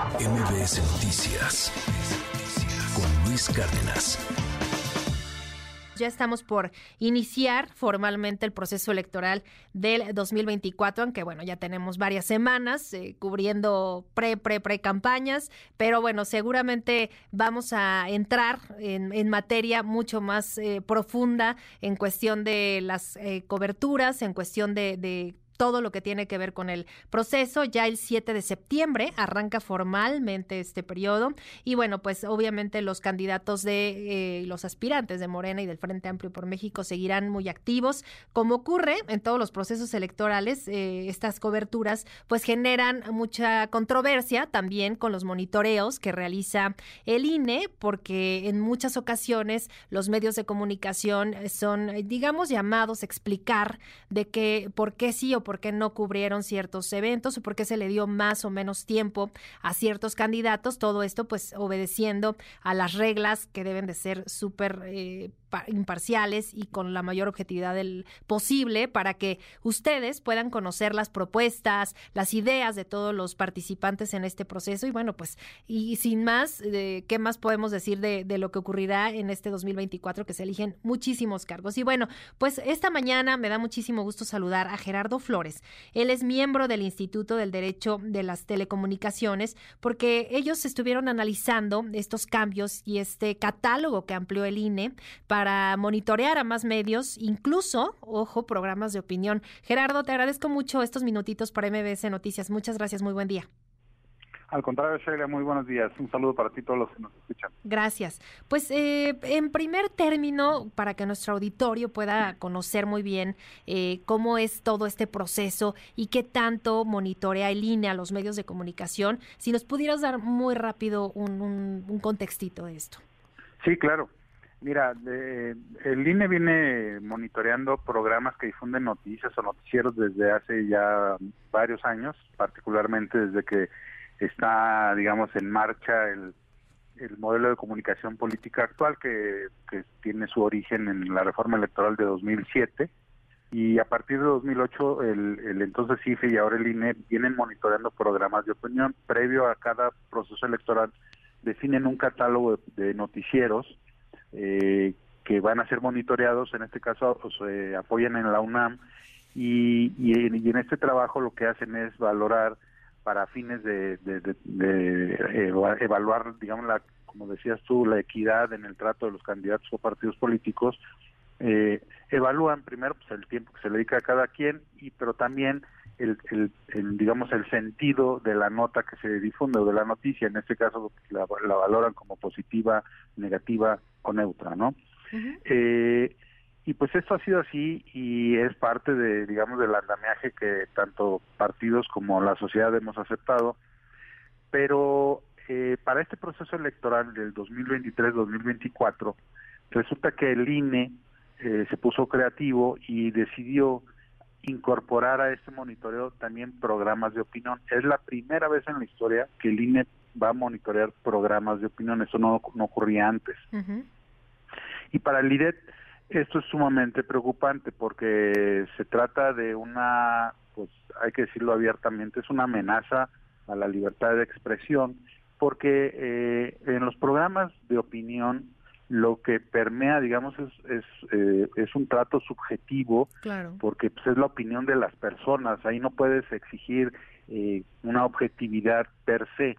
MBS Noticias con Luis Cárdenas. Ya estamos por iniciar formalmente el proceso electoral del 2024, aunque bueno, ya tenemos varias semanas eh, cubriendo pre, pre, pre campañas, pero bueno, seguramente vamos a entrar en, materia mucho más eh, profunda en cuestión de las eh, coberturas, en cuestión de, de todo lo que tiene que ver con el proceso. Ya el 7 de septiembre arranca formalmente este periodo y bueno, pues obviamente los candidatos de eh, los aspirantes de Morena y del Frente Amplio por México seguirán muy activos. Como ocurre en todos los procesos electorales, eh, estas coberturas pues generan mucha controversia también con los monitoreos que realiza el INE, porque en muchas ocasiones los medios de comunicación son, digamos, llamados a explicar de qué, por qué sí o por por qué no cubrieron ciertos eventos o por qué se le dio más o menos tiempo a ciertos candidatos. Todo esto pues obedeciendo a las reglas que deben de ser súper eh, imparciales y con la mayor objetividad del posible para que ustedes puedan conocer las propuestas, las ideas de todos los participantes en este proceso y bueno, pues y sin más, eh, ¿qué más podemos decir de, de, lo que ocurrirá en este 2024 que se eligen muchísimos cargos? Y bueno, pues esta mañana me da muchísimo gusto saludar a Gerardo Flores. Él es miembro del Instituto del Derecho de las Telecomunicaciones porque ellos estuvieron analizando estos cambios y este catálogo que amplió el INE para para monitorear a más medios, incluso, ojo, programas de opinión. Gerardo, te agradezco mucho estos minutitos para MBS Noticias. Muchas gracias, muy buen día. Al contrario, Sheila, muy buenos días. Un saludo para ti todos los que nos escuchan. Gracias. Pues eh, en primer término, para que nuestro auditorio pueda conocer muy bien eh, cómo es todo este proceso y qué tanto monitorea el INE a los medios de comunicación, si nos pudieras dar muy rápido un, un, un contextito de esto. Sí, claro. Mira, el INE viene monitoreando programas que difunden noticias o noticieros desde hace ya varios años, particularmente desde que está, digamos, en marcha el, modelo de comunicación política actual que, tiene su origen en la reforma electoral de 2007 y a partir de 2008 el, el entonces CIFE y ahora el INE vienen monitoreando programas de opinión. Previo a cada proceso electoral definen un catálogo de noticieros eh, que van a ser monitoreados, en este caso pues, se apoyan en la UNAM y, y, en, este trabajo lo que hacen es valorar para fines de, evaluar, digamos, la, como decías tú, la equidad en el trato de los candidatos o partidos políticos, eh, evalúan primero pues, el tiempo que se le dedica a cada quien, y pero también el, el, digamos el sentido de la nota que se difunde o de la noticia, en este caso la, la valoran como positiva, negativa o neutra, ¿no? eh, y pues esto ha sido así y es parte de, digamos, del andamiaje que tanto partidos como la sociedad hemos aceptado, pero eh, para este proceso electoral del 2023-2024 resulta que el INE eh, se puso creativo y decidió incorporar a este monitoreo también programas de opinión. Es la primera vez en la historia que el INE va a monitorear programas de opinión, eso no, no ocurría antes. Y para el IDET esto es sumamente preocupante porque se trata de una, pues hay que decirlo abiertamente, es una amenaza a la libertad de expresión porque eh, en los programas de opinión lo que permea, digamos, es es, eh, es un trato subjetivo, porque pues, es la opinión de las personas. Ahí no puedes exigir eh, una objetividad per se,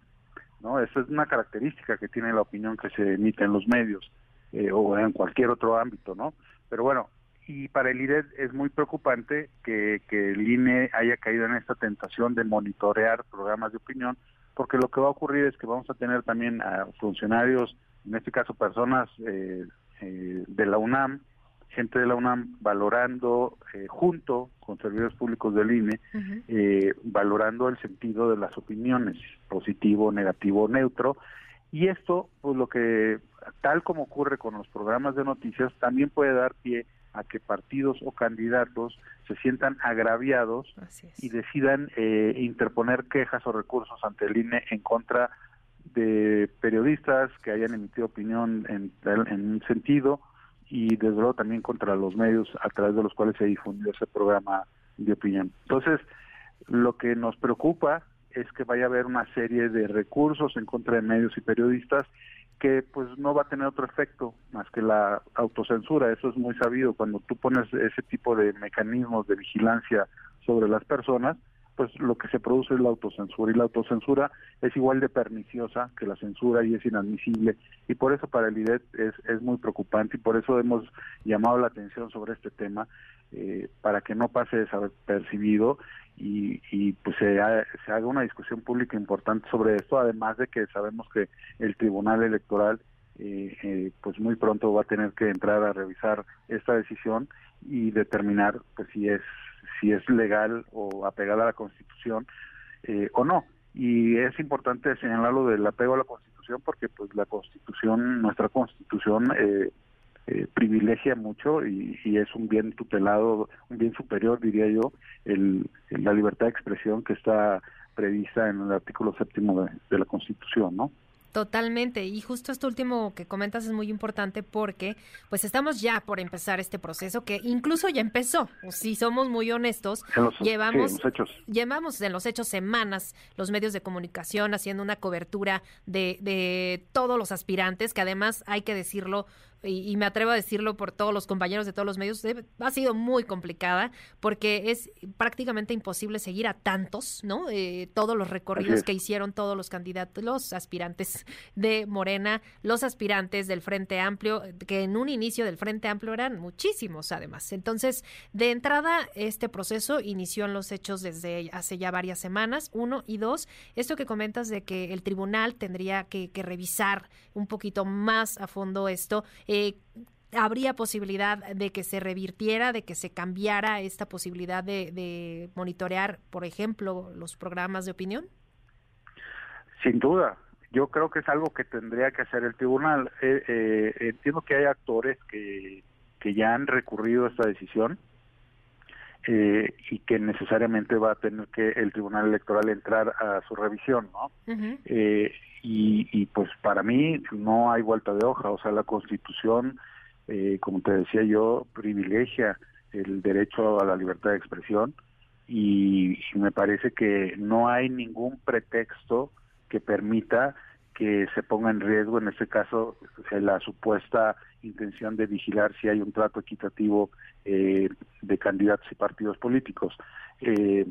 ¿no? Esa es una característica que tiene la opinión que se emite en los medios eh, o en cualquier otro ámbito, ¿no? Pero bueno, y para el IRED es muy preocupante que, que el INE haya caído en esta tentación de monitorear programas de opinión, porque lo que va a ocurrir es que vamos a tener también a funcionarios en este caso personas eh, eh, de la UNAM, gente de la UNAM valorando eh, junto con servidores públicos del INE, valorando el sentido de las opiniones, positivo, negativo, neutro, y esto, pues lo que, tal como ocurre con los programas de noticias, también puede dar pie a que partidos o candidatos se sientan agraviados y decidan interponer quejas o recursos ante el INE en contra de periodistas que hayan emitido opinión en, en un sentido y desde luego también contra los medios a través de los cuales se difundió ese programa de opinión. Entonces, lo que nos preocupa es que vaya a haber una serie de recursos en contra de medios y periodistas que pues no va a tener otro efecto más que la autocensura. Eso es muy sabido. Cuando tú pones ese tipo de mecanismos de vigilancia sobre las personas, pues lo que se produce es la autocensura y la autocensura es igual de perniciosa que la censura y es inadmisible y por eso para el IDET es, es muy preocupante y por eso hemos llamado la atención sobre este tema eh, para que no pase desapercibido y, pues se, se haga una discusión pública importante sobre esto además de que sabemos que el Tribunal Electoral eh, eh, pues muy pronto va a tener que entrar a revisar esta decisión y determinar pues si es si es legal o apegada a la Constitución eh, o no. Y es importante señalarlo del apego a la Constitución porque pues la Constitución, nuestra Constitución eh, privilegia mucho y, es un bien tutelado, un bien superior, diría yo, el, la libertad de expresión que está prevista en el artículo séptimo de, de la Constitución, ¿no? Totalmente. Y justo esto último que comentas es muy importante porque pues estamos ya por empezar este proceso que incluso ya empezó. Si somos muy honestos, llevamos, llevamos en los hechos semanas los medios de comunicación haciendo una cobertura de, de todos los aspirantes, que además hay que decirlo, y, me atrevo a decirlo por todos los compañeros de todos los medios, ha sido muy complicada porque es prácticamente imposible seguir a tantos, ¿no? Eh, todos los recorridos que hicieron todos los candidatos, los aspirantes de Morena, los aspirantes del Frente Amplio, que en un inicio del Frente Amplio eran muchísimos además. Entonces, de entrada, este proceso inició en los hechos desde hace ya varias semanas, uno y dos, esto que comentas de que el tribunal tendría que, que revisar un poquito más a fondo esto. Eh, ¿Habría posibilidad de que se revirtiera, de que se cambiara esta posibilidad de, monitorear, por ejemplo, los programas de opinión? Sin duda, yo creo que es algo que tendría que hacer el tribunal. Eh, eh, entiendo que hay actores que, que ya han recurrido a esta decisión eh, y que necesariamente va a tener que el tribunal electoral entrar a su revisión, ¿no? y, y pues para mí no hay vuelta de hoja, o sea, la constitución, eh, como te decía yo, privilegia el derecho a la libertad de expresión y, me parece que no hay ningún pretexto que permita que se ponga en riesgo, en este caso, la supuesta intención de vigilar si hay un trato equitativo eh, de candidatos y partidos políticos. Eh,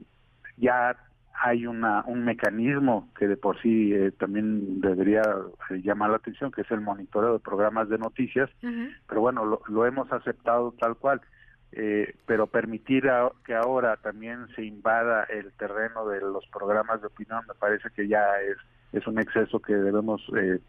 ya hay una, un mecanismo que de por sí eh, también debería eh, llamar la atención, que es el monitoreo de programas de noticias, pero bueno, lo, hemos aceptado tal cual. Eh, pero permitir que ahora también se invada el terreno de los programas de opinión me parece que ya es es un exceso que debemos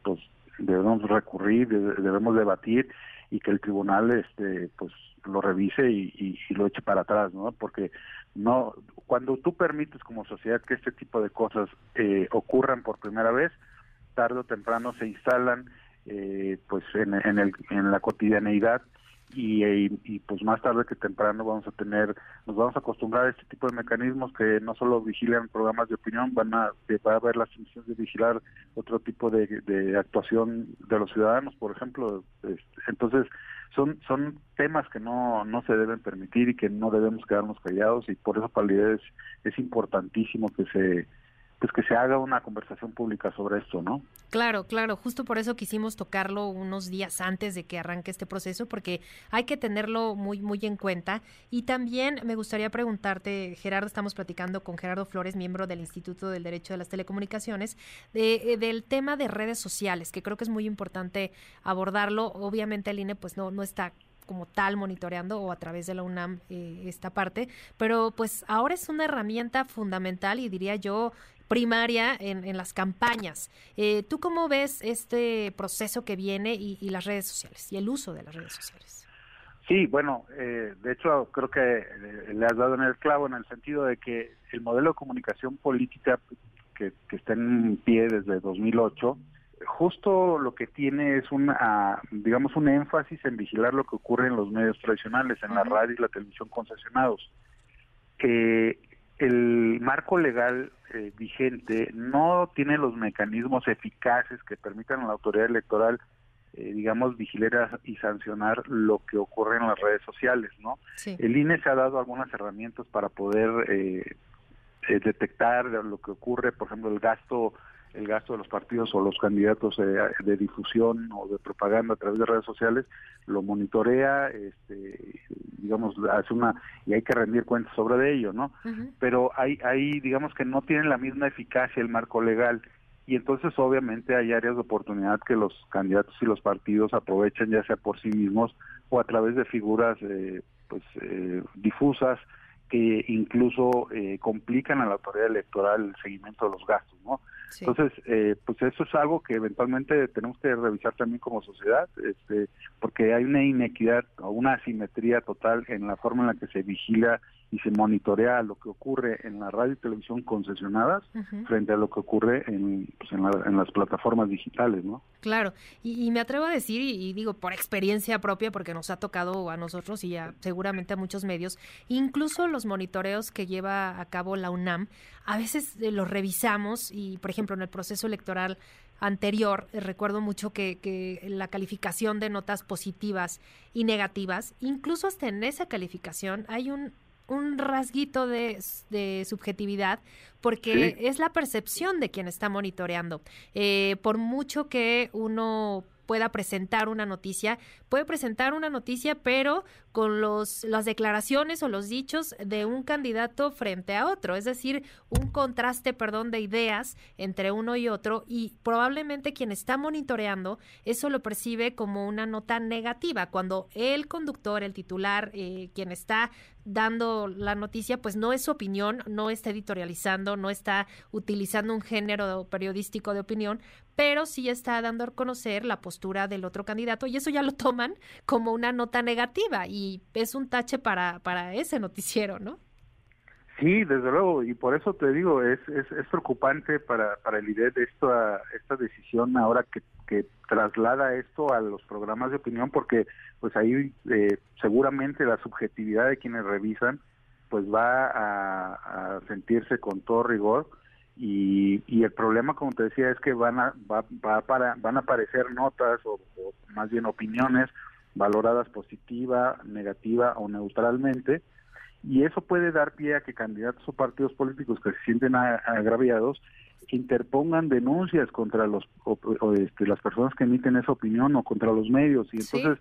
pues debemos recurrir debemos debatir y que el tribunal este pues lo revise y, y, lo eche para atrás no porque no cuando tú permites como sociedad que este tipo de cosas eh, ocurran por primera vez, tarde o temprano se instalan eh, pues en, en, el, en la cotidianeidad y, y, pues más tarde que temprano vamos a tener, nos vamos a acostumbrar a este tipo de mecanismos que no solo vigilan programas de opinión, van a, va a haber las funciones de vigilar otro tipo de, de actuación de los ciudadanos, por ejemplo. Entonces, son son temas que no no se deben permitir y que no debemos quedarnos callados y por eso es, es importantísimo que se pues que se haga una conversación pública sobre esto, ¿no? Claro, claro, justo por eso quisimos tocarlo unos días antes de que arranque este proceso, porque hay que tenerlo muy, muy en cuenta. Y también me gustaría preguntarte, Gerardo, estamos platicando con Gerardo Flores, miembro del Instituto del Derecho de las Telecomunicaciones, de, eh, del tema de redes sociales, que creo que es muy importante abordarlo. Obviamente el INE pues no, no está como tal monitoreando o a través de la UNAM eh, esta parte, pero pues ahora es una herramienta fundamental y diría yo primaria en, en las campañas. Eh, ¿Tú cómo ves este proceso que viene y, las redes sociales y el uso de las redes sociales? Sí, bueno, eh, de hecho creo que eh, le has dado en el clavo en el sentido de que el modelo de comunicación política que, que está en pie desde 2008 justo lo que tiene es una, digamos, un énfasis en vigilar lo que ocurre en los medios tradicionales, en la radio y la televisión concesionados. Eh, el marco legal eh, vigente no tiene los mecanismos eficaces que permitan a la autoridad electoral, eh, digamos, vigilar y sancionar lo que ocurre en las redes sociales, ¿no? El INE se ha dado algunas herramientas para poder, eh, detectar lo que ocurre, por ejemplo, el gasto el gasto de los partidos o los candidatos de difusión o de propaganda a través de redes sociales, lo monitorea, este, digamos, hace una, y hay que rendir cuentas sobre ello, ¿no? Pero hay, hay, digamos que no tienen la misma eficacia el marco legal y entonces obviamente hay áreas de oportunidad que los candidatos y los partidos aprovechan ya sea por sí mismos o a través de figuras eh, pues eh, difusas que incluso eh, complican a la autoridad electoral el seguimiento de los gastos, ¿no? Entonces, eh, pues eso es algo que eventualmente tenemos que revisar también como sociedad, este, porque hay una inequidad o una asimetría total en la forma en la que se vigila y se monitorea lo que ocurre en la radio y televisión concesionadas frente a lo que ocurre en, pues en, las plataformas digitales, ¿no? Claro, y, me atrevo a decir, y, digo por experiencia propia, porque nos ha tocado a nosotros y seguramente a muchos medios, incluso los monitoreos que lleva a cabo la UNAM, a veces eh, los revisamos y, por ejemplo, en el proceso electoral anterior, eh, recuerdo mucho que, que, la calificación de notas positivas y negativas, incluso hasta en esa calificación hay un un rasguito de, subjetividad porque es la percepción de quien está monitoreando. Eh, por mucho que uno pueda presentar una noticia, puede presentar una noticia, pero con los, las declaraciones o los dichos de un candidato frente a otro, es decir, un contraste, perdón, de ideas entre uno y otro y probablemente quien está monitoreando eso lo percibe como una nota negativa, cuando el conductor, el titular, eh, quien está dando la noticia, pues no es su opinión, no está editorializando, no está utilizando un género periodístico de opinión, pero sí está dando a conocer la postura del otro candidato y eso ya lo toman como una nota negativa y es un tache para, para ese noticiero, ¿no? Sí, desde luego, y por eso te digo, es, es, preocupante para, para el IDET esta, esta decisión ahora que, que traslada esto a los programas de opinión, porque pues ahí eh, seguramente la subjetividad de quienes revisan pues va a, a sentirse con todo rigor y, y, el problema como te decía es que van a va, va para, van a aparecer notas o, más bien opiniones valoradas positiva, negativa o neutralmente y eso puede dar pie a que candidatos o partidos políticos que se sienten agraviados interpongan denuncias contra los este, las personas que emiten esa opinión o contra los medios y entonces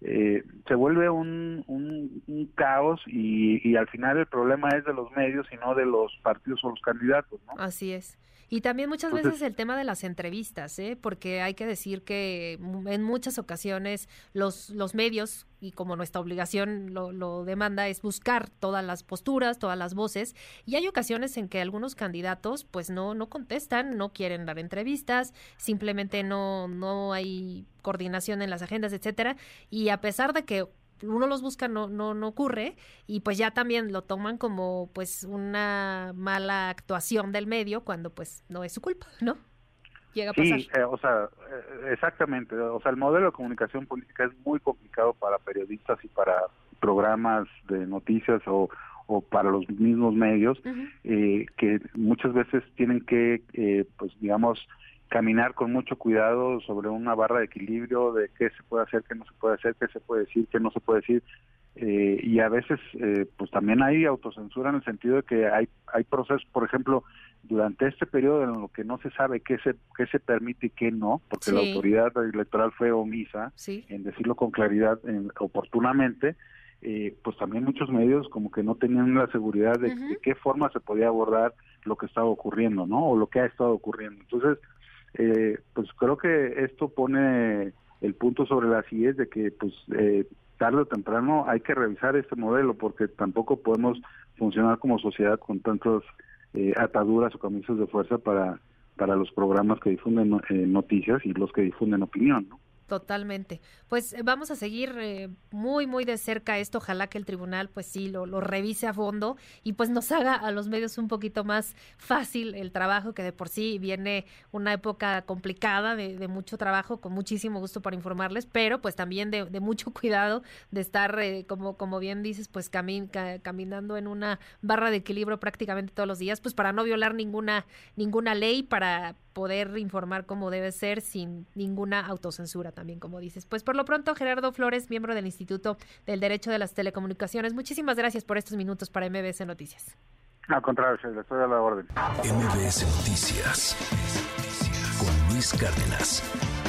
eh, se vuelve un, un, caos y, y, al final el problema es de los medios y no de los partidos o los candidatos, ¿no? Así es. Y también muchas veces el tema de las entrevistas, ¿eh? porque hay que decir que en muchas ocasiones los, los medios, y como nuestra obligación lo, lo, demanda, es buscar todas las posturas, todas las voces, y hay ocasiones en que algunos candidatos pues no, no contestan, no quieren dar entrevistas, simplemente no, no hay coordinación en las agendas, etcétera, y a pesar de que uno los busca no, no, no ocurre y pues ya también lo toman como pues una mala actuación del medio cuando pues no es su culpa, ¿no? Llega a pasar. Sí, eh, o sea, eh, exactamente, o sea, el modelo de comunicación política es muy complicado para periodistas y para programas de noticias o, o para los mismos medios eh, que muchas veces tienen que, pues digamos, caminar con mucho cuidado sobre una barra de equilibrio de qué se puede hacer, qué no se puede hacer, qué se puede decir, qué no se puede decir. Eh, y a veces eh, pues también hay autocensura en el sentido de que hay hay procesos por ejemplo durante este periodo en lo que no se sabe qué se qué se permite y qué no porque la autoridad electoral fue omisa en decirlo con claridad oportunamente eh, pues también muchos medios como que no tenían la seguridad de, de, qué forma se podía abordar lo que estaba ocurriendo no o lo que ha estado ocurriendo. Entonces eh, pues creo que esto pone el punto sobre las IES de que pues eh, tarde o temprano hay que revisar este modelo porque tampoco podemos funcionar como sociedad con tantas eh, ataduras o camisas de fuerza para para los programas que difunden eh, noticias y los que difunden opinión, ¿no? Totalmente. Pues eh, vamos a seguir eh, muy, muy de cerca esto. Ojalá que el tribunal, pues sí, lo, lo, revise a fondo y pues nos haga a los medios un poquito más fácil el trabajo, que de por sí viene una época complicada de, mucho trabajo, con muchísimo gusto para informarles, pero pues también de, mucho cuidado de estar, eh, como, como bien dices, pues caminando en una barra de equilibrio prácticamente todos los días, pues para no violar ninguna, ninguna ley, para poder informar como debe ser sin ninguna autocensura también, como dices. Pues por lo pronto, Gerardo Flores, miembro del Instituto del Derecho de las Telecomunicaciones, muchísimas gracias por estos minutos para MBS Noticias. Al contrario, le estoy a la orden. MBS Noticias con Luis Cárdenas.